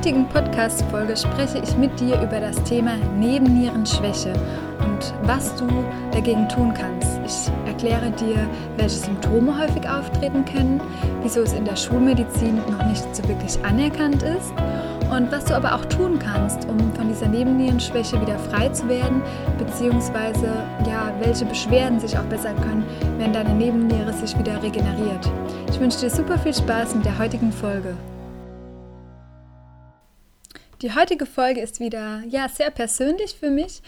Heutigen Podcast-Folge spreche ich mit dir über das Thema Nebennierenschwäche und was du dagegen tun kannst. Ich erkläre dir, welche Symptome häufig auftreten können, wieso es in der Schulmedizin noch nicht so wirklich anerkannt ist und was du aber auch tun kannst, um von dieser Nebennierenschwäche wieder frei zu werden, beziehungsweise ja, welche Beschwerden sich auch bessern können, wenn deine Nebenniere sich wieder regeneriert. Ich wünsche dir super viel Spaß mit der heutigen Folge. Die heutige Folge ist wieder ja sehr persönlich für mich,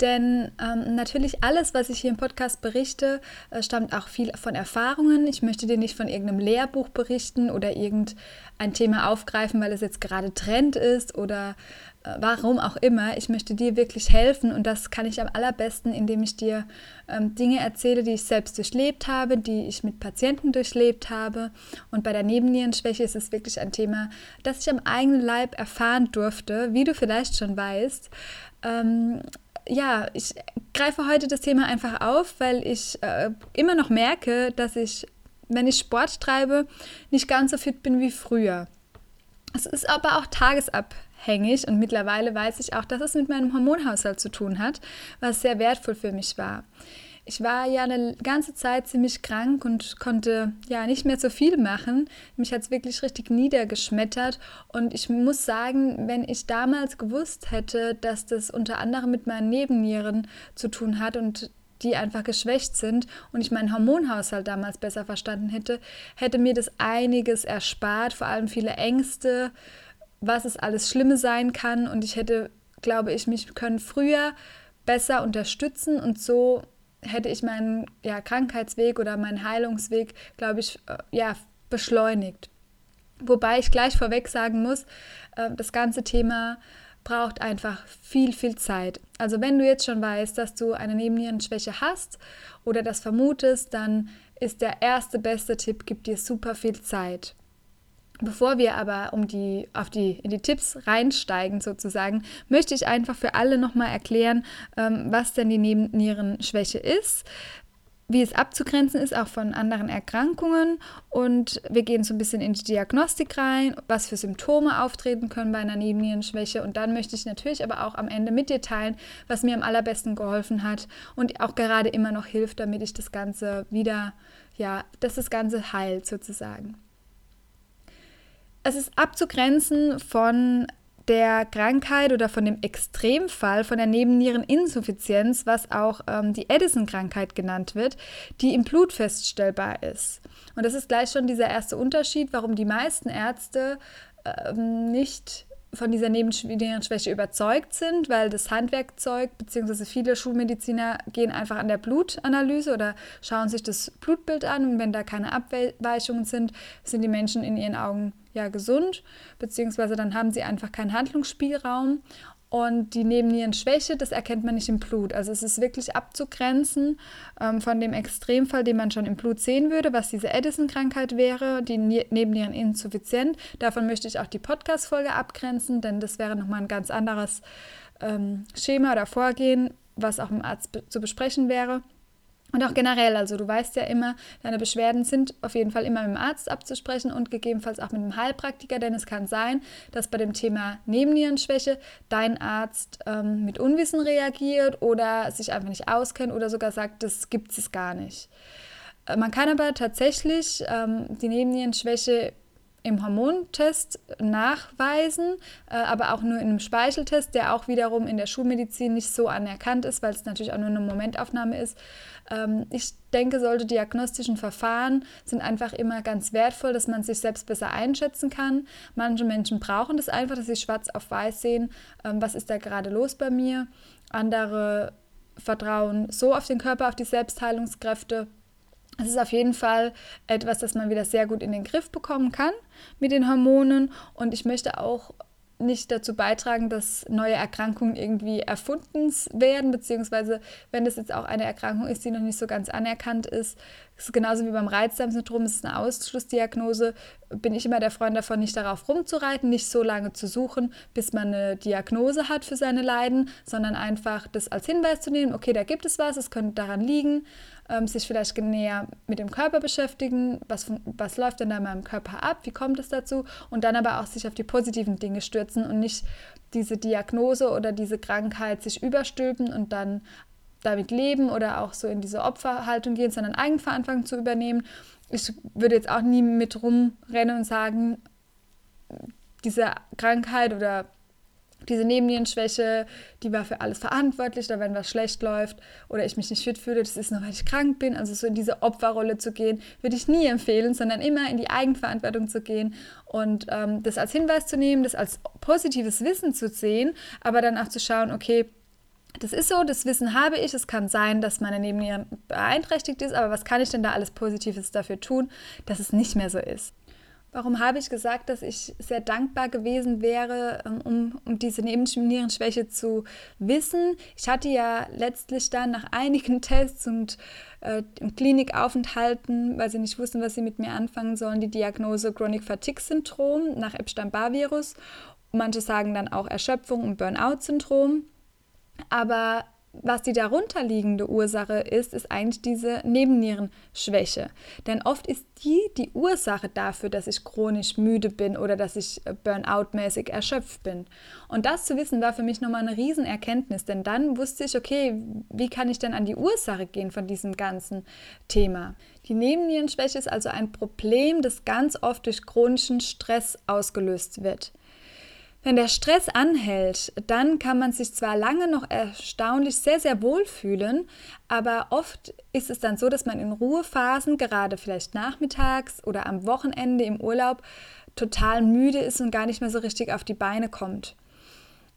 denn ähm, natürlich alles, was ich hier im Podcast berichte, äh, stammt auch viel von Erfahrungen. Ich möchte dir nicht von irgendeinem Lehrbuch berichten oder irgendein Thema aufgreifen, weil es jetzt gerade Trend ist oder warum auch immer. Ich möchte dir wirklich helfen und das kann ich am allerbesten, indem ich dir ähm, Dinge erzähle, die ich selbst durchlebt habe, die ich mit Patienten durchlebt habe. Und bei der Nebennierenschwäche ist es wirklich ein Thema, das ich am eigenen Leib erfahren durfte, wie du vielleicht schon weißt. Ähm, ja, ich greife heute das Thema einfach auf, weil ich äh, immer noch merke, dass ich, wenn ich Sport treibe, nicht ganz so fit bin wie früher. Es ist aber auch tagesabhängig und mittlerweile weiß ich auch, dass es mit meinem Hormonhaushalt zu tun hat, was sehr wertvoll für mich war. Ich war ja eine ganze Zeit ziemlich krank und konnte ja nicht mehr so viel machen. Mich hat es wirklich richtig niedergeschmettert und ich muss sagen, wenn ich damals gewusst hätte, dass das unter anderem mit meinen Nebennieren zu tun hat und die einfach geschwächt sind und ich meinen Hormonhaushalt damals besser verstanden hätte, hätte mir das einiges erspart, vor allem viele Ängste, was es alles Schlimme sein kann und ich hätte, glaube ich, mich können früher besser unterstützen und so hätte ich meinen ja, Krankheitsweg oder meinen Heilungsweg, glaube ich, äh, ja, beschleunigt. Wobei ich gleich vorweg sagen muss, äh, das ganze Thema braucht einfach viel, viel Zeit. Also wenn du jetzt schon weißt, dass du eine Nebennierenschwäche hast oder das vermutest, dann ist der erste beste Tipp, gib dir super viel Zeit. Bevor wir aber um die, auf die, in die Tipps reinsteigen sozusagen, möchte ich einfach für alle nochmal erklären, ähm, was denn die Nebennierenschwäche ist wie es abzugrenzen ist, auch von anderen Erkrankungen. Und wir gehen so ein bisschen in die Diagnostik rein, was für Symptome auftreten können bei einer Nebennierenschwäche. Und dann möchte ich natürlich aber auch am Ende mit dir teilen, was mir am allerbesten geholfen hat und auch gerade immer noch hilft, damit ich das Ganze wieder, ja, dass das Ganze heilt sozusagen. Es ist abzugrenzen von der Krankheit oder von dem Extremfall von der Nebenniereninsuffizienz, was auch ähm, die Edison-Krankheit genannt wird, die im Blut feststellbar ist. Und das ist gleich schon dieser erste Unterschied, warum die meisten Ärzte ähm, nicht von dieser Nebennierenschwäche überzeugt sind, weil das Handwerkzeug bzw. viele Schulmediziner gehen einfach an der Blutanalyse oder schauen sich das Blutbild an und wenn da keine Abweichungen sind, sind die Menschen in ihren Augen ja gesund, beziehungsweise dann haben sie einfach keinen Handlungsspielraum. Und die Nebennierenschwäche, das erkennt man nicht im Blut. Also es ist wirklich abzugrenzen ähm, von dem Extremfall, den man schon im Blut sehen würde, was diese Edison-Krankheit wäre, die Nebenniereninsuffizienz. Davon möchte ich auch die Podcast-Folge abgrenzen, denn das wäre nochmal ein ganz anderes ähm, Schema oder Vorgehen, was auch im Arzt be zu besprechen wäre. Und auch generell, also du weißt ja immer, deine Beschwerden sind auf jeden Fall immer mit dem Arzt abzusprechen und gegebenenfalls auch mit einem Heilpraktiker, denn es kann sein, dass bei dem Thema Nebennierenschwäche dein Arzt ähm, mit Unwissen reagiert oder sich einfach nicht auskennt oder sogar sagt, das gibt es gar nicht. Äh, man kann aber tatsächlich ähm, die Nebennierenschwäche im Hormontest nachweisen, äh, aber auch nur in einem Speicheltest, der auch wiederum in der Schulmedizin nicht so anerkannt ist, weil es natürlich auch nur eine Momentaufnahme ist. Ähm, ich denke, solche diagnostischen Verfahren sind einfach immer ganz wertvoll, dass man sich selbst besser einschätzen kann. Manche Menschen brauchen das einfach, dass sie schwarz auf weiß sehen, ähm, was ist da gerade los bei mir. Andere vertrauen so auf den Körper, auf die Selbstheilungskräfte es ist auf jeden Fall etwas, das man wieder sehr gut in den Griff bekommen kann mit den Hormonen. Und ich möchte auch nicht dazu beitragen, dass neue Erkrankungen irgendwie erfunden werden, beziehungsweise wenn es jetzt auch eine Erkrankung ist, die noch nicht so ganz anerkannt ist, ist genauso wie beim Reizdarmsyndrom, es ist eine Ausschlussdiagnose, bin ich immer der Freund davon, nicht darauf rumzureiten, nicht so lange zu suchen, bis man eine Diagnose hat für seine Leiden, sondern einfach das als Hinweis zu nehmen, okay, da gibt es was, es könnte daran liegen, ähm, sich vielleicht näher mit dem Körper beschäftigen, was, was läuft denn da in meinem Körper ab, wie kommt es dazu? Und dann aber auch sich auf die positiven Dinge stürzen und nicht diese Diagnose oder diese Krankheit sich überstülpen und dann damit leben oder auch so in diese Opferhaltung gehen, sondern Eigenverantwortung zu übernehmen. Ich würde jetzt auch nie mit rumrennen und sagen, diese Krankheit oder diese Nebennierenschwäche, die war für alles verantwortlich, oder wenn was schlecht läuft oder ich mich nicht fit fühle, das ist nur, weil ich krank bin. Also so in diese Opferrolle zu gehen, würde ich nie empfehlen, sondern immer in die Eigenverantwortung zu gehen und ähm, das als Hinweis zu nehmen, das als positives Wissen zu sehen, aber dann auch zu schauen, okay, das ist so, das Wissen habe ich. Es kann sein, dass meine Nebenniere beeinträchtigt ist, aber was kann ich denn da alles Positives dafür tun, dass es nicht mehr so ist? Warum habe ich gesagt, dass ich sehr dankbar gewesen wäre, ähm, um, um diese Nebennierenschwäche zu wissen? Ich hatte ja letztlich dann nach einigen Tests und äh, Klinikaufenthalten, weil sie nicht wussten, was sie mit mir anfangen sollen, die Diagnose Chronic Fatigue Syndrom nach Epstein-Barr-Virus. Manche sagen dann auch Erschöpfung und Burnout-Syndrom. Aber was die darunterliegende Ursache ist, ist eigentlich diese Nebennierenschwäche. Denn oft ist die die Ursache dafür, dass ich chronisch müde bin oder dass ich äh, Burnout-mäßig erschöpft bin. Und das zu wissen war für mich nochmal eine Riesenerkenntnis, denn dann wusste ich, okay, wie kann ich denn an die Ursache gehen von diesem ganzen Thema? Die Nebennierenschwäche ist also ein Problem, das ganz oft durch chronischen Stress ausgelöst wird. Wenn der Stress anhält, dann kann man sich zwar lange noch erstaunlich sehr, sehr wohl fühlen, aber oft ist es dann so, dass man in Ruhephasen, gerade vielleicht nachmittags oder am Wochenende im Urlaub, total müde ist und gar nicht mehr so richtig auf die Beine kommt.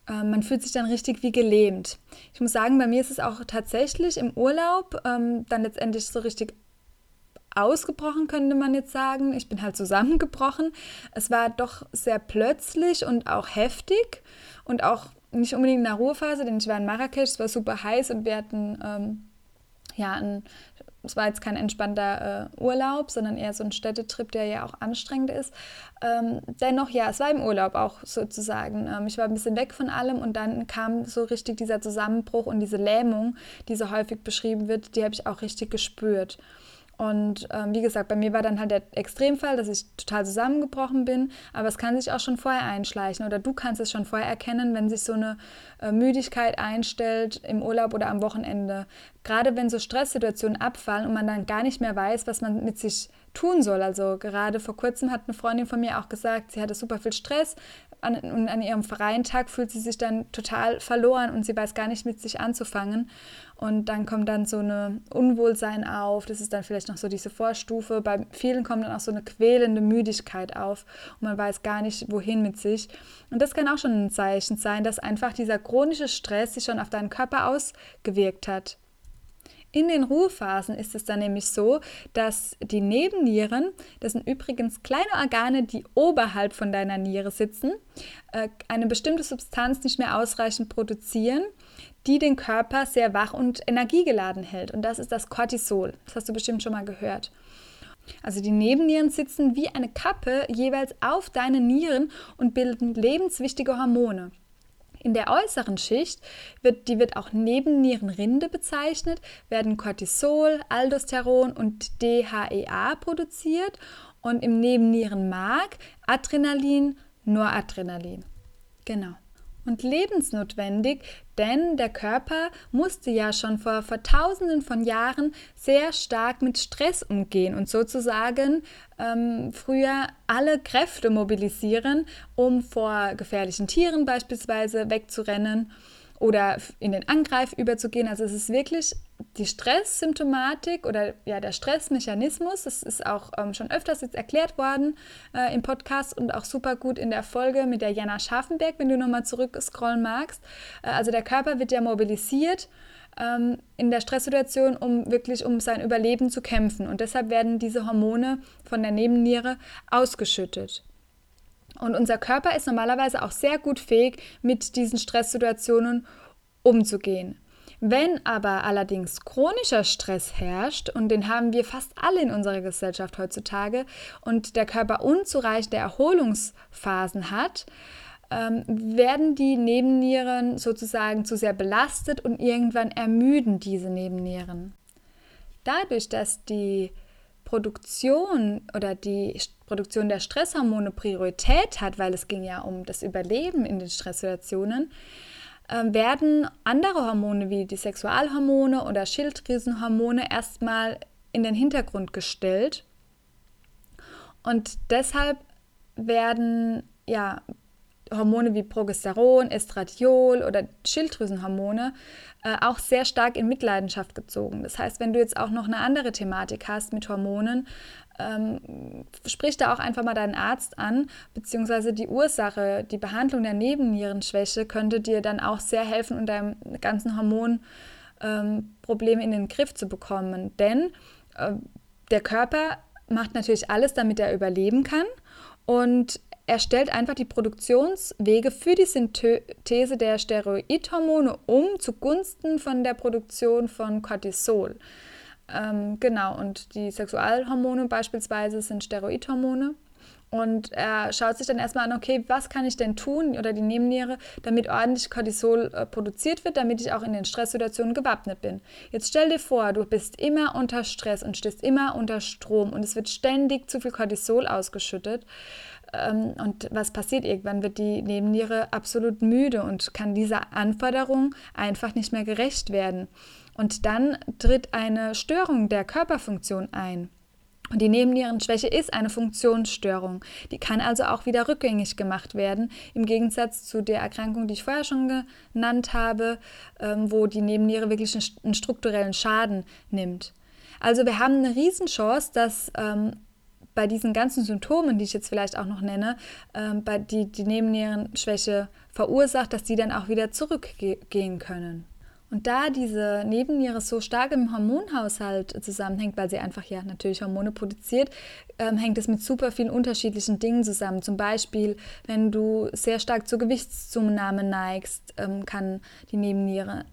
Ähm, man fühlt sich dann richtig wie gelähmt. Ich muss sagen, bei mir ist es auch tatsächlich im Urlaub ähm, dann letztendlich so richtig ausgebrochen, könnte man jetzt sagen. Ich bin halt zusammengebrochen. Es war doch sehr plötzlich und auch heftig und auch nicht unbedingt in der Ruhephase, denn ich war in Marrakesch, es war super heiß und wir hatten ähm, ja ein es war jetzt kein entspannter äh, Urlaub, sondern eher so ein Städtetrip, der ja auch anstrengend ist. Ähm, dennoch, ja, es war im Urlaub auch sozusagen. Ähm, ich war ein bisschen weg von allem und dann kam so richtig dieser Zusammenbruch und diese Lähmung, die so häufig beschrieben wird, die habe ich auch richtig gespürt. Und ähm, wie gesagt, bei mir war dann halt der Extremfall, dass ich total zusammengebrochen bin. Aber es kann sich auch schon vorher einschleichen oder du kannst es schon vorher erkennen, wenn sich so eine äh, Müdigkeit einstellt im Urlaub oder am Wochenende. Gerade wenn so Stresssituationen abfallen und man dann gar nicht mehr weiß, was man mit sich tun soll. Also gerade vor kurzem hat eine Freundin von mir auch gesagt, sie hatte super viel Stress, an, und an ihrem freien Tag fühlt sie sich dann total verloren und sie weiß gar nicht mit sich anzufangen. Und dann kommt dann so eine Unwohlsein auf, das ist dann vielleicht noch so diese Vorstufe. Bei vielen kommt dann auch so eine quälende Müdigkeit auf und man weiß gar nicht, wohin mit sich. Und das kann auch schon ein Zeichen sein, dass einfach dieser chronische Stress sich schon auf deinen Körper ausgewirkt hat. In den Ruhephasen ist es dann nämlich so, dass die Nebennieren, das sind übrigens kleine Organe, die oberhalb von deiner Niere sitzen, äh, eine bestimmte Substanz nicht mehr ausreichend produzieren, die den Körper sehr wach und energiegeladen hält. Und das ist das Cortisol. Das hast du bestimmt schon mal gehört. Also die Nebennieren sitzen wie eine Kappe jeweils auf deinen Nieren und bilden lebenswichtige Hormone. In der äußeren Schicht, wird, die wird auch Nebennierenrinde bezeichnet, werden Cortisol, Aldosteron und DHEA produziert und im Nebennierenmark Adrenalin, Noradrenalin. Genau und lebensnotwendig, denn der Körper musste ja schon vor, vor tausenden von Jahren sehr stark mit Stress umgehen und sozusagen ähm, früher alle Kräfte mobilisieren, um vor gefährlichen Tieren beispielsweise wegzurennen oder in den Angreif überzugehen. Also es ist wirklich die Stresssymptomatik oder ja der Stressmechanismus, das ist auch ähm, schon öfters jetzt erklärt worden äh, im Podcast und auch super gut in der Folge mit der Jana Scharfenberg, wenn du nochmal zurückscrollen magst. Äh, also der Körper wird ja mobilisiert ähm, in der Stresssituation, um wirklich um sein Überleben zu kämpfen und deshalb werden diese Hormone von der Nebenniere ausgeschüttet. Und unser Körper ist normalerweise auch sehr gut fähig, mit diesen Stresssituationen umzugehen. Wenn aber allerdings chronischer Stress herrscht, und den haben wir fast alle in unserer Gesellschaft heutzutage, und der Körper unzureichende Erholungsphasen hat, ähm, werden die Nebennieren sozusagen zu sehr belastet und irgendwann ermüden diese Nebennieren. Dadurch, dass die Produktion oder die Produktion der Stresshormone Priorität hat, weil es ging ja um das Überleben in den Stresssituationen, ähm, werden andere Hormone wie die Sexualhormone oder Schilddrüsenhormone erstmal in den Hintergrund gestellt. Und deshalb werden ja Hormone wie Progesteron, Estradiol oder Schilddrüsenhormone äh, auch sehr stark in Mitleidenschaft gezogen. Das heißt, wenn du jetzt auch noch eine andere Thematik hast mit Hormonen, ähm, sprich da auch einfach mal deinen Arzt an, beziehungsweise die Ursache, die Behandlung der Nebennierenschwäche könnte dir dann auch sehr helfen, um deinem ganzen Hormonproblem ähm, in den Griff zu bekommen. Denn äh, der Körper macht natürlich alles, damit er überleben kann. Und er stellt einfach die Produktionswege für die Synthese der Steroidhormone um zugunsten von der Produktion von Cortisol. Ähm, genau, und die Sexualhormone beispielsweise sind Steroidhormone. Und er schaut sich dann erstmal an, okay, was kann ich denn tun oder die Nebenniere, damit ordentlich Cortisol äh, produziert wird, damit ich auch in den Stresssituationen gewappnet bin. Jetzt stell dir vor, du bist immer unter Stress und stehst immer unter Strom und es wird ständig zu viel Cortisol ausgeschüttet. Ähm, und was passiert? Irgendwann wird die Nebenniere absolut müde und kann dieser Anforderung einfach nicht mehr gerecht werden. Und dann tritt eine Störung der Körperfunktion ein. Und die Nebennierenschwäche ist eine Funktionsstörung. Die kann also auch wieder rückgängig gemacht werden, im Gegensatz zu der Erkrankung, die ich vorher schon genannt habe, ähm, wo die Nebenniere wirklich einen strukturellen Schaden nimmt. Also wir haben eine Riesenchance, dass ähm, bei diesen ganzen Symptomen, die ich jetzt vielleicht auch noch nenne, ähm, die die Nebennierenschwäche verursacht, dass die dann auch wieder zurückgehen können. Und da diese Nebenniere so stark im Hormonhaushalt zusammenhängt, weil sie einfach ja natürlich Hormone produziert, ähm, hängt es mit super vielen unterschiedlichen Dingen zusammen. Zum Beispiel, wenn du sehr stark zur Gewichtszunahme neigst, ähm, kann die Nebenniere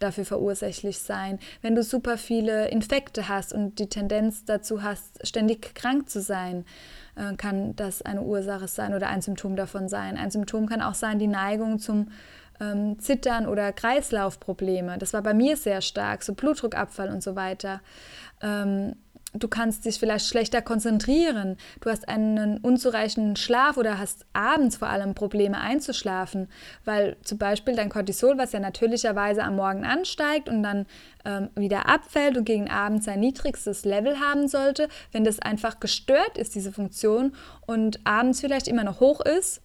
dafür verursächlich sein. Wenn du super viele Infekte hast und die Tendenz dazu hast, ständig krank zu sein, äh, kann das eine Ursache sein oder ein Symptom davon sein. Ein Symptom kann auch sein die Neigung zum ähm, Zittern oder Kreislaufprobleme. Das war bei mir sehr stark, so Blutdruckabfall und so weiter. Ähm, du kannst dich vielleicht schlechter konzentrieren, du hast einen unzureichenden Schlaf oder hast abends vor allem Probleme einzuschlafen, weil zum Beispiel dein Cortisol, was ja natürlicherweise am Morgen ansteigt und dann ähm, wieder abfällt und gegen Abend sein niedrigstes Level haben sollte, wenn das einfach gestört ist, diese Funktion, und abends vielleicht immer noch hoch ist,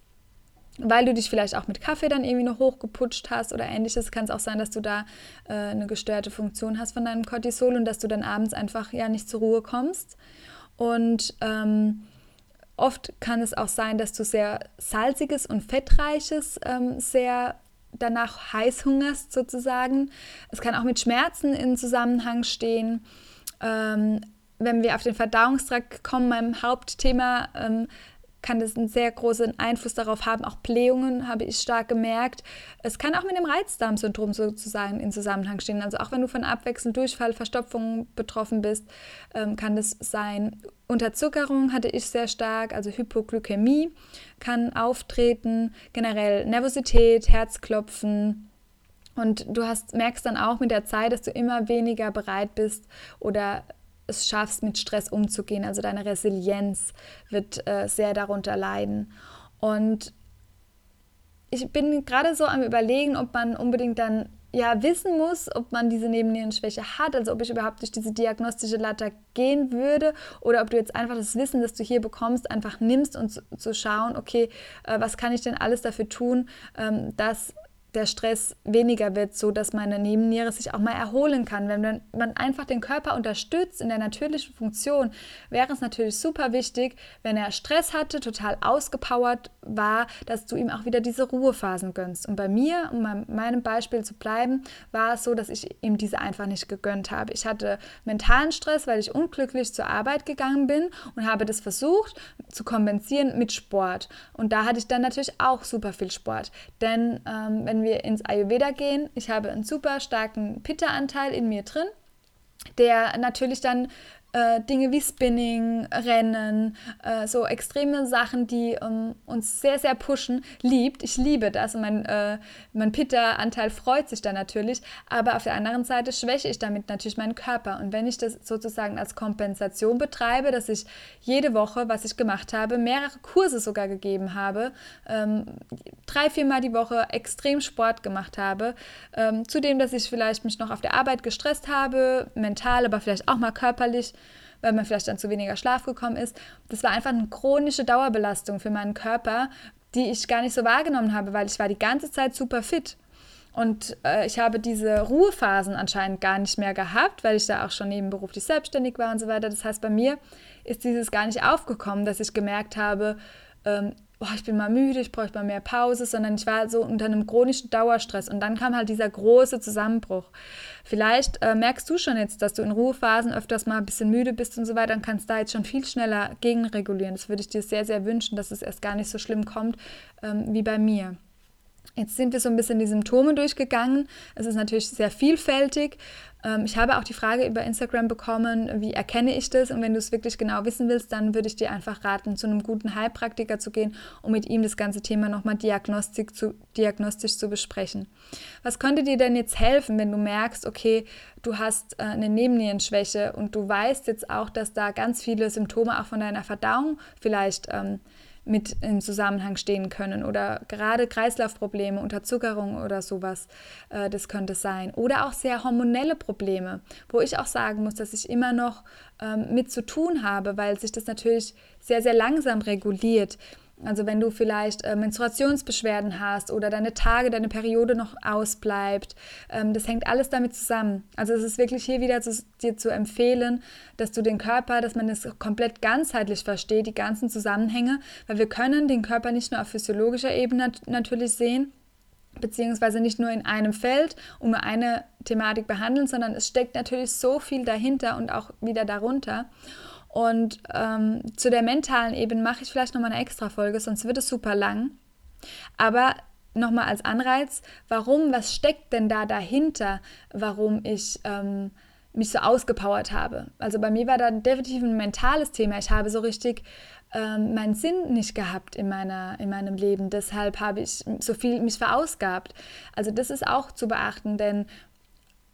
weil du dich vielleicht auch mit Kaffee dann irgendwie noch hochgeputscht hast oder ähnliches, kann es auch sein, dass du da äh, eine gestörte Funktion hast von deinem Cortisol und dass du dann abends einfach ja nicht zur Ruhe kommst. Und ähm, oft kann es auch sein, dass du sehr salziges und fettreiches ähm, sehr danach heiß hungerst sozusagen. Es kann auch mit Schmerzen in Zusammenhang stehen. Ähm, wenn wir auf den Verdauungstrakt kommen, meinem Hauptthema, ähm, kann das einen sehr großen Einfluss darauf haben. Auch Blähungen habe ich stark gemerkt. Es kann auch mit dem Reizdarmsyndrom sozusagen in Zusammenhang stehen. Also auch wenn du von Abwechselnd Durchfall, Verstopfung betroffen bist, ähm, kann das sein. Unterzuckerung hatte ich sehr stark, also Hypoglykämie kann auftreten, generell Nervosität, Herzklopfen. Und du hast, merkst dann auch mit der Zeit, dass du immer weniger bereit bist oder es schaffst, mit Stress umzugehen. Also deine Resilienz wird äh, sehr darunter leiden. Und ich bin gerade so am Überlegen, ob man unbedingt dann ja wissen muss, ob man diese Nebennierenschwäche hat, also ob ich überhaupt durch diese diagnostische Leiter gehen würde oder ob du jetzt einfach das Wissen, das du hier bekommst, einfach nimmst und zu, zu schauen, okay, äh, was kann ich denn alles dafür tun, ähm, dass der Stress weniger wird, so dass meine Nebenniere sich auch mal erholen kann. Wenn man einfach den Körper unterstützt in der natürlichen Funktion, wäre es natürlich super wichtig, wenn er Stress hatte, total ausgepowert war, dass du ihm auch wieder diese Ruhephasen gönnst. Und bei mir, um bei meinem Beispiel zu bleiben, war es so, dass ich ihm diese einfach nicht gegönnt habe. Ich hatte mentalen Stress, weil ich unglücklich zur Arbeit gegangen bin und habe das versucht zu kompensieren mit Sport. Und da hatte ich dann natürlich auch super viel Sport. Denn ähm, wenn wir ins Ayurveda gehen, ich habe einen super starken Pitta-Anteil in mir drin, der natürlich dann äh, Dinge wie Spinning, Rennen, äh, so extreme Sachen, die ähm, uns sehr, sehr pushen, liebt. Ich liebe das und mein, äh, mein Pitta-Anteil freut sich da natürlich, aber auf der anderen Seite schwäche ich damit natürlich meinen Körper. Und wenn ich das sozusagen als Kompensation betreibe, dass ich jede Woche, was ich gemacht habe, mehrere Kurse sogar gegeben habe, ähm, drei, viermal die Woche extrem Sport gemacht habe, ähm, zudem, dass ich vielleicht mich noch auf der Arbeit gestresst habe, mental, aber vielleicht auch mal körperlich, weil man vielleicht dann zu weniger Schlaf gekommen ist. Das war einfach eine chronische Dauerbelastung für meinen Körper, die ich gar nicht so wahrgenommen habe, weil ich war die ganze Zeit super fit. Und äh, ich habe diese Ruhephasen anscheinend gar nicht mehr gehabt, weil ich da auch schon nebenberuflich selbstständig war und so weiter. Das heißt, bei mir ist dieses gar nicht aufgekommen, dass ich gemerkt habe, ähm, boah, ich bin mal müde, ich bräuchte mal mehr Pause, sondern ich war so unter einem chronischen Dauerstress. Und dann kam halt dieser große Zusammenbruch. Vielleicht äh, merkst du schon jetzt, dass du in Ruhephasen öfters mal ein bisschen müde bist und so weiter, dann kannst du da jetzt schon viel schneller gegenregulieren. Das würde ich dir sehr, sehr wünschen, dass es erst gar nicht so schlimm kommt ähm, wie bei mir. Jetzt sind wir so ein bisschen die Symptome durchgegangen. Es ist natürlich sehr vielfältig. Ähm, ich habe auch die Frage über Instagram bekommen, wie erkenne ich das? Und wenn du es wirklich genau wissen willst, dann würde ich dir einfach raten, zu einem guten Heilpraktiker zu gehen, um mit ihm das ganze Thema nochmal Diagnostik zu, diagnostisch zu besprechen. Was könnte dir denn jetzt helfen, wenn du merkst, okay, du hast äh, eine Nebennierenschwäche und du weißt jetzt auch, dass da ganz viele Symptome auch von deiner Verdauung vielleicht ähm, mit im Zusammenhang stehen können oder gerade Kreislaufprobleme, Unterzuckerung oder sowas, äh, das könnte sein. Oder auch sehr hormonelle Probleme, wo ich auch sagen muss, dass ich immer noch ähm, mit zu tun habe, weil sich das natürlich sehr, sehr langsam reguliert. Also wenn du vielleicht äh, Menstruationsbeschwerden hast oder deine Tage, deine Periode noch ausbleibt, ähm, das hängt alles damit zusammen. Also es ist wirklich hier wieder zu, dir zu empfehlen, dass du den Körper, dass man es komplett ganzheitlich versteht, die ganzen Zusammenhänge, weil wir können den Körper nicht nur auf physiologischer Ebene nat natürlich sehen, beziehungsweise nicht nur in einem Feld und nur eine Thematik behandeln, sondern es steckt natürlich so viel dahinter und auch wieder darunter. Und ähm, zu der mentalen Ebene mache ich vielleicht nochmal eine extra Folge, sonst wird es super lang. Aber nochmal als Anreiz, warum, was steckt denn da dahinter, warum ich ähm, mich so ausgepowert habe? Also bei mir war da definitiv ein mentales Thema. Ich habe so richtig ähm, meinen Sinn nicht gehabt in, meiner, in meinem Leben. Deshalb habe ich so viel mich verausgabt. Also das ist auch zu beachten, denn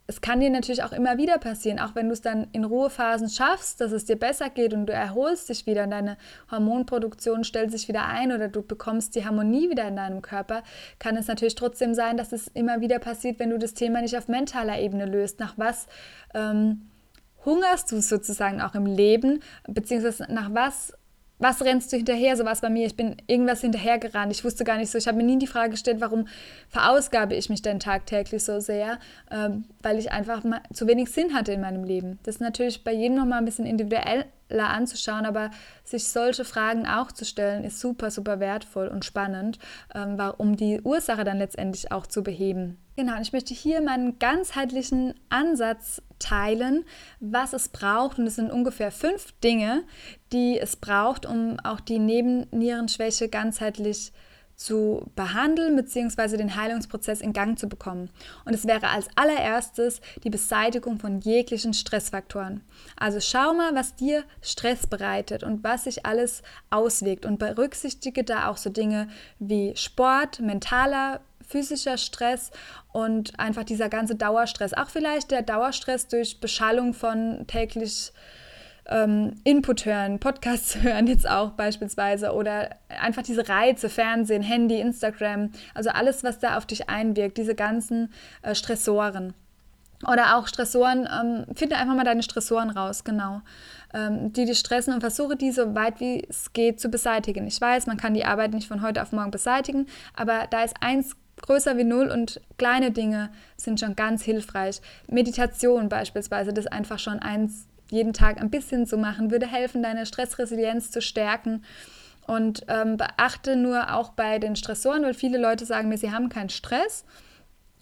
es kann dir natürlich auch immer wieder passieren, auch wenn du es dann in Ruhephasen schaffst, dass es dir besser geht und du erholst dich wieder, deine Hormonproduktion stellt sich wieder ein oder du bekommst die Harmonie wieder in deinem Körper, kann es natürlich trotzdem sein, dass es immer wieder passiert, wenn du das Thema nicht auf mentaler Ebene löst. Nach was ähm, hungerst du sozusagen auch im Leben, beziehungsweise nach was was rennst du hinterher? So war es bei mir. Ich bin irgendwas hinterhergerannt. Ich wusste gar nicht so. Ich habe mir nie die Frage gestellt, warum verausgabe ich mich denn tagtäglich so sehr, ähm, weil ich einfach zu wenig Sinn hatte in meinem Leben. Das ist natürlich bei jedem nochmal ein bisschen individueller anzuschauen, aber sich solche Fragen auch zu stellen, ist super, super wertvoll und spannend, ähm, um die Ursache dann letztendlich auch zu beheben. Genau, und ich möchte hier meinen ganzheitlichen Ansatz teilen, was es braucht. Und es sind ungefähr fünf Dinge, die es braucht, um auch die Nebennierenschwäche ganzheitlich zu behandeln bzw. den Heilungsprozess in Gang zu bekommen. Und es wäre als allererstes die Beseitigung von jeglichen Stressfaktoren. Also schau mal, was dir Stress bereitet und was sich alles auswirkt und berücksichtige da auch so Dinge wie Sport, mentaler physischer Stress und einfach dieser ganze Dauerstress. Auch vielleicht der Dauerstress durch Beschallung von täglich ähm, Input hören, Podcasts hören jetzt auch beispielsweise oder einfach diese Reize, Fernsehen, Handy, Instagram, also alles, was da auf dich einwirkt, diese ganzen äh, Stressoren. Oder auch Stressoren, ähm, finde einfach mal deine Stressoren raus, genau. Ähm, die dich stressen und versuche die so weit wie es geht zu beseitigen. Ich weiß, man kann die Arbeit nicht von heute auf morgen beseitigen, aber da ist eins größer wie null und kleine Dinge sind schon ganz hilfreich. Meditation beispielsweise, das einfach schon eins jeden Tag ein bisschen zu machen, würde helfen, deine Stressresilienz zu stärken. Und ähm, beachte nur auch bei den Stressoren, weil viele Leute sagen mir, sie haben keinen Stress.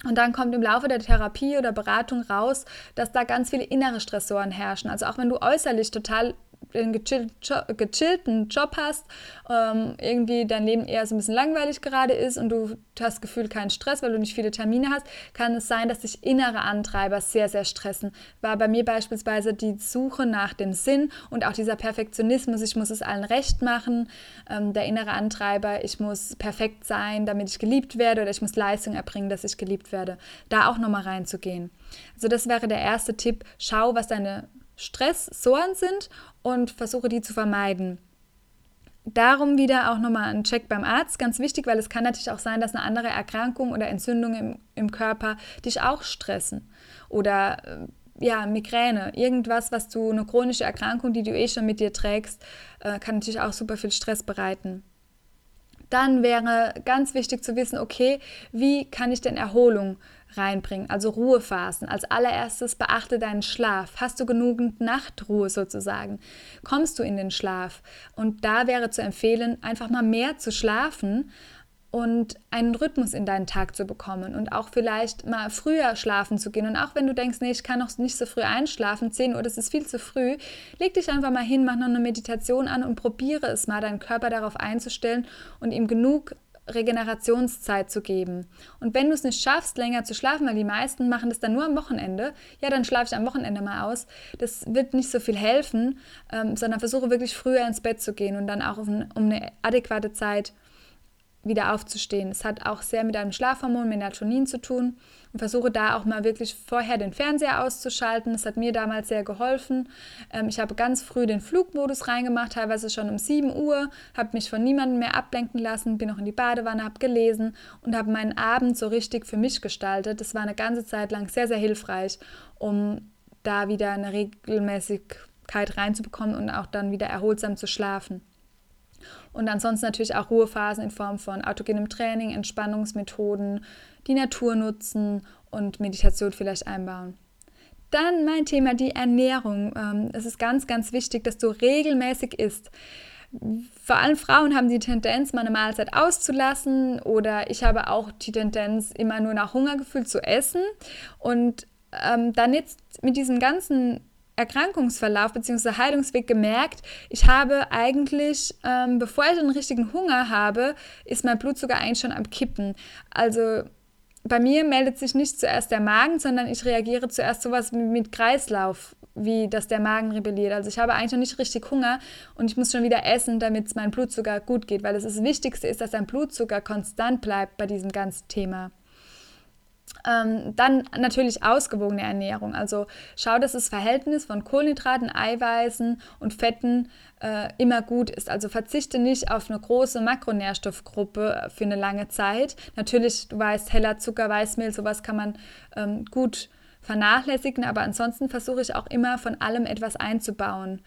Und dann kommt im Laufe der Therapie oder Beratung raus, dass da ganz viele innere Stressoren herrschen. Also auch wenn du äußerlich total einen gechillten Job hast, ähm, irgendwie dein Leben eher so ein bisschen langweilig gerade ist und du hast Gefühl keinen Stress, weil du nicht viele Termine hast, kann es sein, dass sich innere Antreiber sehr, sehr stressen. War bei mir beispielsweise die Suche nach dem Sinn und auch dieser Perfektionismus, ich muss es allen recht machen, ähm, der innere Antreiber, ich muss perfekt sein, damit ich geliebt werde oder ich muss Leistung erbringen, dass ich geliebt werde. Da auch nochmal reinzugehen. Also das wäre der erste Tipp. Schau, was deine Stressoren sind und versuche die zu vermeiden. Darum wieder auch nochmal ein Check beim Arzt, ganz wichtig, weil es kann natürlich auch sein, dass eine andere Erkrankung oder Entzündung im, im Körper dich auch stressen. Oder äh, ja, Migräne, irgendwas, was du, eine chronische Erkrankung, die du eh schon mit dir trägst, äh, kann natürlich auch super viel Stress bereiten. Dann wäre ganz wichtig zu wissen, okay, wie kann ich denn Erholung reinbringen, also Ruhephasen. Als allererstes beachte deinen Schlaf. Hast du genügend Nachtruhe sozusagen? Kommst du in den Schlaf? Und da wäre zu empfehlen, einfach mal mehr zu schlafen und einen Rhythmus in deinen Tag zu bekommen und auch vielleicht mal früher schlafen zu gehen. Und auch wenn du denkst, nee, ich kann noch nicht so früh einschlafen, 10 Uhr, das ist viel zu früh, leg dich einfach mal hin, mach noch eine Meditation an und probiere es mal, deinen Körper darauf einzustellen und ihm genug Regenerationszeit zu geben. Und wenn du es nicht schaffst, länger zu schlafen, weil die meisten machen das dann nur am Wochenende, ja, dann schlafe ich am Wochenende mal aus. Das wird nicht so viel helfen, ähm, sondern versuche wirklich früher ins Bett zu gehen und dann auch um, um eine adäquate Zeit wieder aufzustehen. Es hat auch sehr mit einem Schlafhormon Melatonin zu tun versuche da auch mal wirklich vorher den Fernseher auszuschalten. Das hat mir damals sehr geholfen. Ähm, ich habe ganz früh den Flugmodus reingemacht, teilweise schon um 7 Uhr, habe mich von niemandem mehr ablenken lassen, bin noch in die Badewanne, habe gelesen und habe meinen Abend so richtig für mich gestaltet. Das war eine ganze Zeit lang sehr, sehr hilfreich, um da wieder eine Regelmäßigkeit reinzubekommen und auch dann wieder erholsam zu schlafen. Und ansonsten natürlich auch Ruhephasen in Form von autogenem Training, Entspannungsmethoden, die Natur nutzen und Meditation vielleicht einbauen. Dann mein Thema, die Ernährung. Ähm, es ist ganz, ganz wichtig, dass du regelmäßig isst. Vor allem Frauen haben die Tendenz, mal eine Mahlzeit auszulassen oder ich habe auch die Tendenz, immer nur nach Hungergefühl zu essen. Und ähm, dann jetzt mit diesem ganzen Erkrankungsverlauf bzw. Heilungsweg gemerkt, ich habe eigentlich, ähm, bevor ich einen richtigen Hunger habe, ist mein Blutzucker eigentlich schon am Kippen. Also bei mir meldet sich nicht zuerst der Magen, sondern ich reagiere zuerst sowas mit Kreislauf, wie dass der Magen rebelliert. Also ich habe eigentlich noch nicht richtig Hunger und ich muss schon wieder essen, damit es meinem Blutzucker gut geht, weil es das Wichtigste ist, dass dein Blutzucker konstant bleibt bei diesem ganzen Thema. Ähm, dann natürlich ausgewogene Ernährung. Also schau, dass das Verhältnis von Kohlenhydraten, Eiweißen und Fetten äh, immer gut ist. Also verzichte nicht auf eine große Makronährstoffgruppe für eine lange Zeit. Natürlich, du weißt, heller Zucker, Weißmehl, sowas kann man ähm, gut vernachlässigen, aber ansonsten versuche ich auch immer von allem etwas einzubauen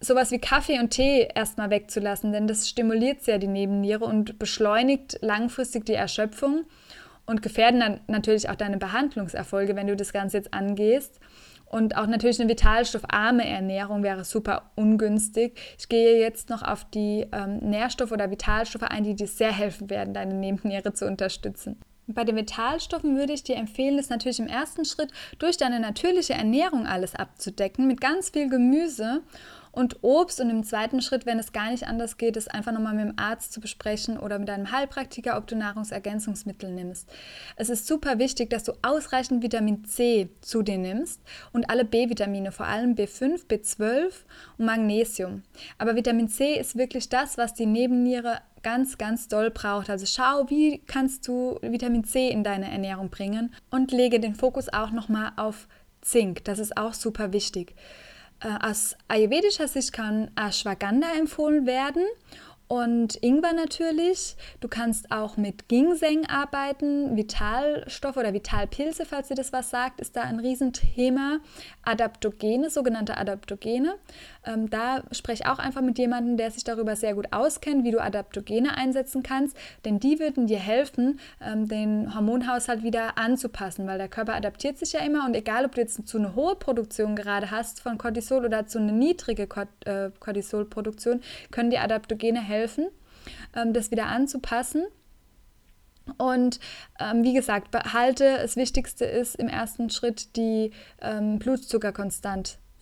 sowas wie Kaffee und Tee erstmal wegzulassen, denn das stimuliert sehr die Nebenniere und beschleunigt langfristig die Erschöpfung und gefährden dann natürlich auch deine Behandlungserfolge, wenn du das Ganze jetzt angehst. Und auch natürlich eine vitalstoffarme Ernährung wäre super ungünstig. Ich gehe jetzt noch auf die ähm, Nährstoffe oder Vitalstoffe ein, die dir sehr helfen werden, deine Nebenniere zu unterstützen. Bei den Vitalstoffen würde ich dir empfehlen, es natürlich im ersten Schritt durch deine natürliche Ernährung alles abzudecken, mit ganz viel Gemüse und Obst und im zweiten Schritt, wenn es gar nicht anders geht, es einfach nochmal mit dem Arzt zu besprechen oder mit einem Heilpraktiker, ob du Nahrungsergänzungsmittel nimmst. Es ist super wichtig, dass du ausreichend Vitamin C zu dir nimmst und alle B-Vitamine, vor allem B5, B12 und Magnesium. Aber Vitamin C ist wirklich das, was die Nebenniere ganz, ganz doll braucht. Also schau, wie kannst du Vitamin C in deine Ernährung bringen und lege den Fokus auch nochmal auf Zink. Das ist auch super wichtig. Äh, aus ayurvedischer Sicht kann Ashwagandha empfohlen werden und Ingwer natürlich. Du kannst auch mit Ginseng arbeiten. Vitalstoffe oder Vitalpilze, falls dir das was sagt, ist da ein Riesenthema. Adaptogene, sogenannte Adaptogene. Ähm, da spreche ich auch einfach mit jemandem, der sich darüber sehr gut auskennt, wie du Adaptogene einsetzen kannst. Denn die würden dir helfen, ähm, den Hormonhaushalt wieder anzupassen, weil der Körper adaptiert sich ja immer und egal, ob du jetzt zu einer hohe Produktion gerade hast von Cortisol oder zu einer niedrige äh, Cortisolproduktion, können die Adaptogene helfen ähm, das wieder anzupassen. Und ähm, wie gesagt, behalte, das Wichtigste ist im ersten Schritt die ähm,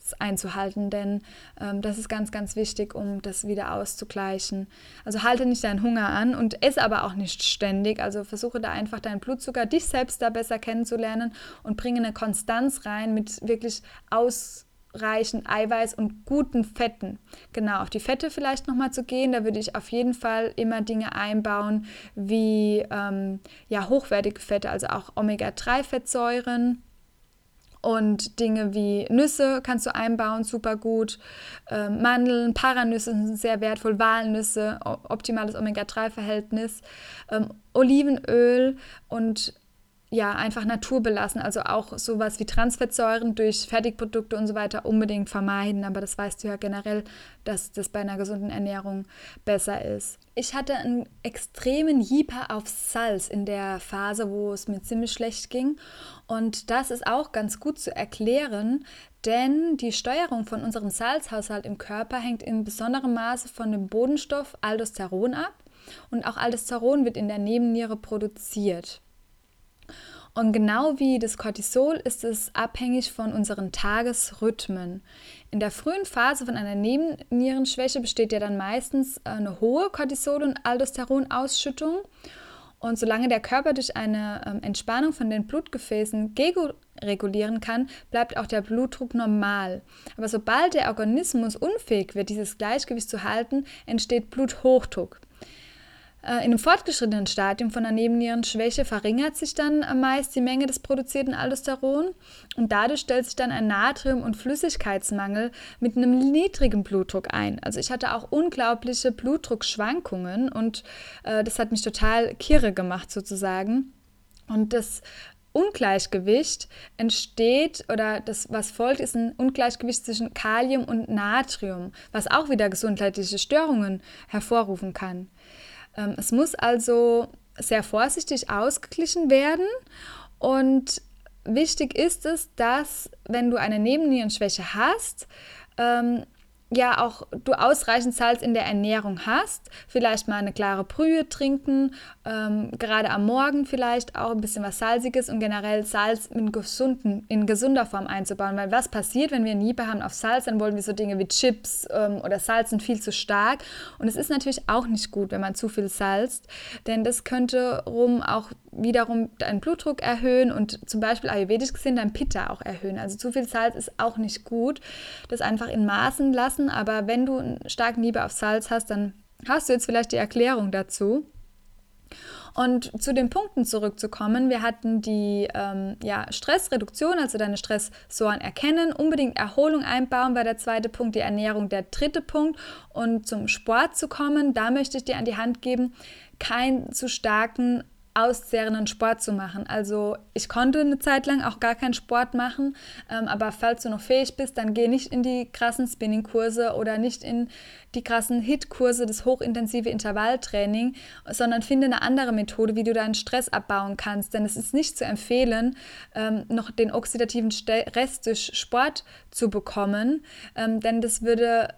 Blutzuckerkonstant einzuhalten, denn ähm, das ist ganz, ganz wichtig, um das wieder auszugleichen. Also halte nicht deinen Hunger an und esse aber auch nicht ständig. Also versuche da einfach deinen Blutzucker, dich selbst da besser kennenzulernen und bringe eine Konstanz rein mit wirklich aus reichen Eiweiß und guten Fetten. Genau, auf die Fette vielleicht nochmal zu gehen, da würde ich auf jeden Fall immer Dinge einbauen wie ähm, ja, hochwertige Fette, also auch Omega-3-Fettsäuren. Und Dinge wie Nüsse kannst du einbauen, super gut. Ähm, Mandeln, Paranüsse sind sehr wertvoll, Walnüsse, optimales Omega-3-Verhältnis. Ähm, Olivenöl und ja, einfach naturbelassen, also auch sowas wie Transfettsäuren durch Fertigprodukte und so weiter unbedingt vermeiden. Aber das weißt du ja generell, dass das bei einer gesunden Ernährung besser ist. Ich hatte einen extremen Jeeper auf Salz in der Phase, wo es mir ziemlich schlecht ging. Und das ist auch ganz gut zu erklären, denn die Steuerung von unserem Salzhaushalt im Körper hängt in besonderem Maße von dem Bodenstoff Aldosteron ab. Und auch Aldosteron wird in der Nebenniere produziert. Und genau wie das Cortisol ist es abhängig von unseren Tagesrhythmen. In der frühen Phase von einer Nebennierenschwäche besteht ja dann meistens eine hohe Cortisol- und Aldosteronausschüttung. Und solange der Körper durch eine ähm, Entspannung von den Blutgefäßen regulieren kann, bleibt auch der Blutdruck normal. Aber sobald der Organismus unfähig wird, dieses Gleichgewicht zu halten, entsteht Bluthochdruck. Äh, in einem fortgeschrittenen Stadium von der Nebennierenschwäche verringert sich dann meist die Menge des produzierten Aldosteron und dadurch stellt sich dann ein Natrium- und Flüssigkeitsmangel mit einem niedrigen Blutdruck ein. Also ich hatte auch unglaubliche Blutdruckschwankungen und äh, das hat mich total kirre gemacht sozusagen. Und das Ungleichgewicht entsteht oder das, was folgt, ist ein Ungleichgewicht zwischen Kalium und Natrium, was auch wieder gesundheitliche Störungen hervorrufen kann. Ähm, es muss also sehr vorsichtig ausgeglichen werden. Und wichtig ist es, dass wenn du eine Nebennierenschwäche hast, ähm, ja auch du ausreichend Salz in der Ernährung hast, vielleicht mal eine klare Brühe trinken, ähm, gerade am Morgen vielleicht auch ein bisschen was Salziges und generell Salz in, gesunden, in gesunder Form einzubauen. Weil was passiert, wenn wir ein Niepe haben auf Salz, dann wollen wir so Dinge wie Chips ähm, oder Salz sind viel zu stark. Und es ist natürlich auch nicht gut, wenn man zu viel salzt, denn das könnte rum auch wiederum deinen Blutdruck erhöhen und zum Beispiel ayurvedisch gesehen dein Pitta auch erhöhen. Also zu viel Salz ist auch nicht gut. Das einfach in Maßen lassen, aber wenn du einen starken Liebe auf Salz hast, dann hast du jetzt vielleicht die Erklärung dazu. Und zu den Punkten zurückzukommen, wir hatten die ähm, ja, Stressreduktion, also deine Stressoren erkennen, unbedingt Erholung einbauen, war der zweite Punkt, die Ernährung der dritte Punkt. Und zum Sport zu kommen, da möchte ich dir an die Hand geben, keinen zu starken auszehrenden Sport zu machen. Also ich konnte eine Zeit lang auch gar keinen Sport machen, ähm, aber falls du noch fähig bist, dann geh nicht in die krassen Spinning-Kurse oder nicht in die krassen Hit-Kurse, das hochintensive Intervalltraining, sondern finde eine andere Methode, wie du deinen Stress abbauen kannst. Denn es ist nicht zu empfehlen, ähm, noch den oxidativen Rest durch Sport zu bekommen, ähm, denn das würde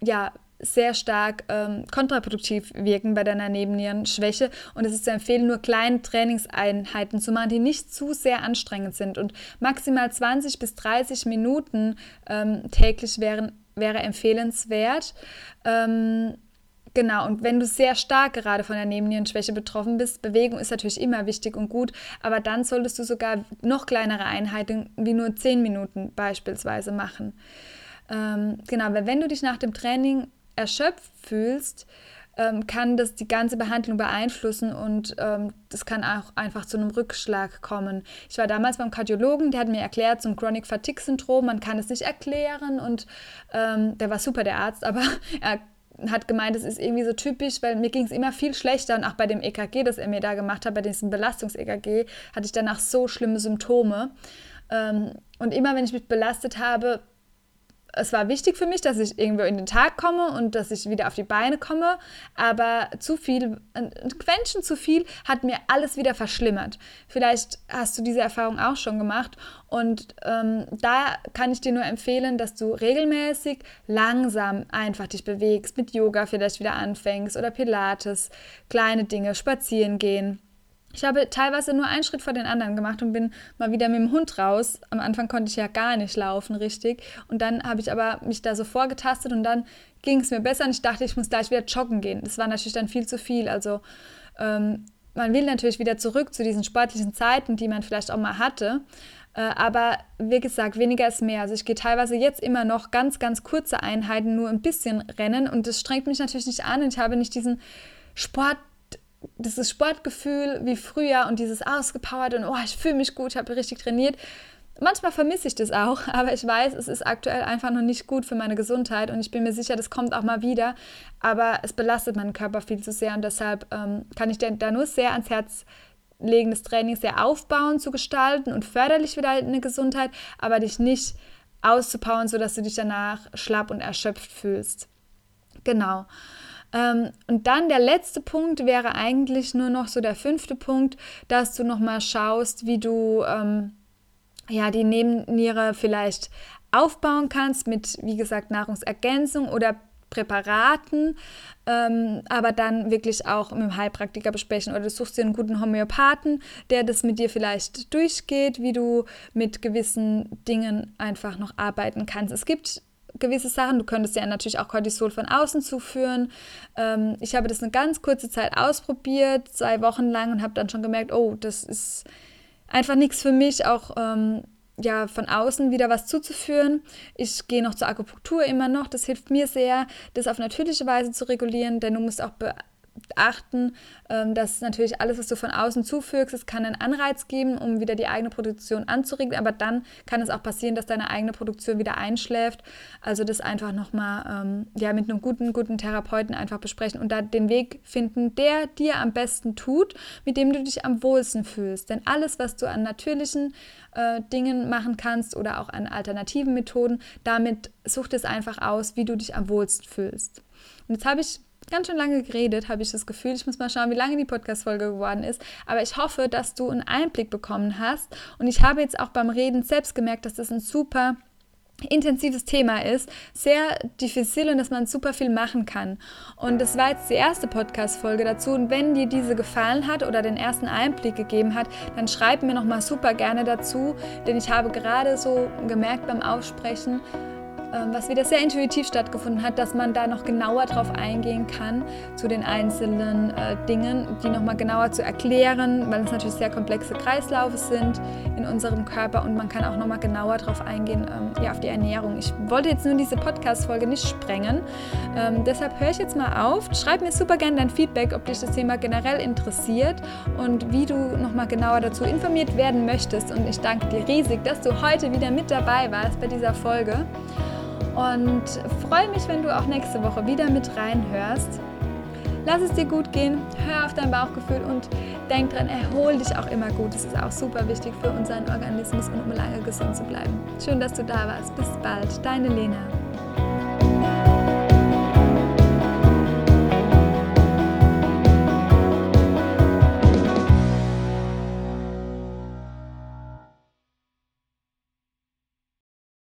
ja sehr stark ähm, kontraproduktiv wirken bei deiner Nebennierenschwäche. Und es ist zu empfehlen, nur kleine Trainingseinheiten zu machen, die nicht zu sehr anstrengend sind. Und maximal 20 bis 30 Minuten ähm, täglich wären, wäre empfehlenswert. Ähm, Genau, und wenn du sehr stark gerade von der Nebennierenschwäche betroffen bist, Bewegung ist natürlich immer wichtig und gut, aber dann solltest du sogar noch kleinere Einheiten wie nur 10 Minuten beispielsweise machen. Ähm, genau, weil wenn du dich nach dem Training erschöpft fühlst, ähm, kann das die ganze Behandlung beeinflussen und ähm, das kann auch einfach zu einem Rückschlag kommen. Ich war damals beim Kardiologen, der hat mir erklärt zum Chronic Fatigue Syndrom, man kann es nicht erklären und ähm, der war super, der Arzt, aber er hat gemeint, es ist irgendwie so typisch, weil mir ging es immer viel schlechter und auch bei dem EKG, das er mir da gemacht hat, bei diesem Belastungs-EKG, hatte ich danach so schlimme Symptome. Ähm, und immer wenn ich mich belastet habe, es war wichtig für mich, dass ich irgendwo in den Tag komme und dass ich wieder auf die Beine komme, aber zu viel, ein Quäntchen zu viel hat mir alles wieder verschlimmert. Vielleicht hast du diese Erfahrung auch schon gemacht. Und ähm, da kann ich dir nur empfehlen, dass du regelmäßig langsam einfach dich bewegst, mit Yoga vielleicht wieder anfängst oder Pilates, kleine Dinge, spazieren gehen ich habe teilweise nur einen Schritt vor den anderen gemacht und bin mal wieder mit dem Hund raus. Am Anfang konnte ich ja gar nicht laufen, richtig. Und dann habe ich aber mich da so vorgetastet und dann ging es mir besser und ich dachte, ich muss gleich wieder joggen gehen. Das war natürlich dann viel zu viel. Also ähm, man will natürlich wieder zurück zu diesen sportlichen Zeiten, die man vielleicht auch mal hatte. Äh, aber wie gesagt, weniger ist mehr. Also ich gehe teilweise jetzt immer noch ganz, ganz kurze Einheiten, nur ein bisschen rennen und das strengt mich natürlich nicht an und ich habe nicht diesen Sport dieses Sportgefühl wie früher und dieses ausgepowert und oh, ich fühle mich gut, ich habe richtig trainiert. Manchmal vermisse ich das auch, aber ich weiß, es ist aktuell einfach noch nicht gut für meine Gesundheit und ich bin mir sicher, das kommt auch mal wieder, aber es belastet meinen Körper viel zu sehr und deshalb ähm, kann ich da nur sehr ans Herz legen, das Training sehr aufbauend zu gestalten und förderlich wieder eine Gesundheit, aber dich nicht auszupowern, sodass du dich danach schlapp und erschöpft fühlst. Genau. Ähm, und dann der letzte Punkt wäre eigentlich nur noch so der fünfte Punkt, dass du nochmal schaust, wie du ähm, ja, die Nebenniere vielleicht aufbauen kannst mit, wie gesagt, Nahrungsergänzung oder Präparaten, ähm, aber dann wirklich auch mit dem Heilpraktiker besprechen oder du suchst dir einen guten Homöopathen, der das mit dir vielleicht durchgeht, wie du mit gewissen Dingen einfach noch arbeiten kannst. Es gibt gewisse Sachen. Du könntest ja natürlich auch Cortisol von außen zuführen. Ähm, ich habe das eine ganz kurze Zeit ausprobiert, zwei Wochen lang und habe dann schon gemerkt, oh, das ist einfach nichts für mich, auch ähm, ja, von außen wieder was zuzuführen. Ich gehe noch zur Akupunktur immer noch. Das hilft mir sehr, das auf natürliche Weise zu regulieren, denn du musst auch achten, ähm, dass natürlich alles, was du von außen zufügst, es kann einen Anreiz geben, um wieder die eigene Produktion anzuregen, aber dann kann es auch passieren, dass deine eigene Produktion wieder einschläft. Also das einfach nochmal ähm, ja, mit einem guten, guten Therapeuten einfach besprechen und da den Weg finden, der dir am besten tut, mit dem du dich am wohlsten fühlst. Denn alles, was du an natürlichen äh, Dingen machen kannst oder auch an alternativen Methoden, damit sucht es einfach aus, wie du dich am wohlsten fühlst. Und jetzt habe ich ganz schön lange geredet, habe ich das Gefühl. Ich muss mal schauen, wie lange die Podcast-Folge geworden ist. Aber ich hoffe, dass du einen Einblick bekommen hast. Und ich habe jetzt auch beim Reden selbst gemerkt, dass das ein super intensives Thema ist, sehr diffizil und dass man super viel machen kann. Und das war jetzt die erste Podcast-Folge dazu. Und wenn dir diese gefallen hat oder den ersten Einblick gegeben hat, dann schreib mir nochmal super gerne dazu, denn ich habe gerade so gemerkt beim Aussprechen, was wieder sehr intuitiv stattgefunden hat, dass man da noch genauer drauf eingehen kann zu den einzelnen äh, Dingen, die nochmal genauer zu erklären, weil es natürlich sehr komplexe Kreislaufe sind in unserem Körper und man kann auch nochmal genauer drauf eingehen, ähm, ja, auf die Ernährung. Ich wollte jetzt nur diese Podcast-Folge nicht sprengen, ähm, deshalb höre ich jetzt mal auf. Schreib mir super gerne dein Feedback, ob dich das Thema generell interessiert und wie du nochmal genauer dazu informiert werden möchtest. Und ich danke dir riesig, dass du heute wieder mit dabei warst bei dieser Folge und freue mich, wenn du auch nächste Woche wieder mit reinhörst. Lass es dir gut gehen, hör auf dein Bauchgefühl und denk dran, erhol dich auch immer gut. Das ist auch super wichtig für unseren Organismus und um lange gesund zu bleiben. Schön, dass du da warst. Bis bald, deine Lena.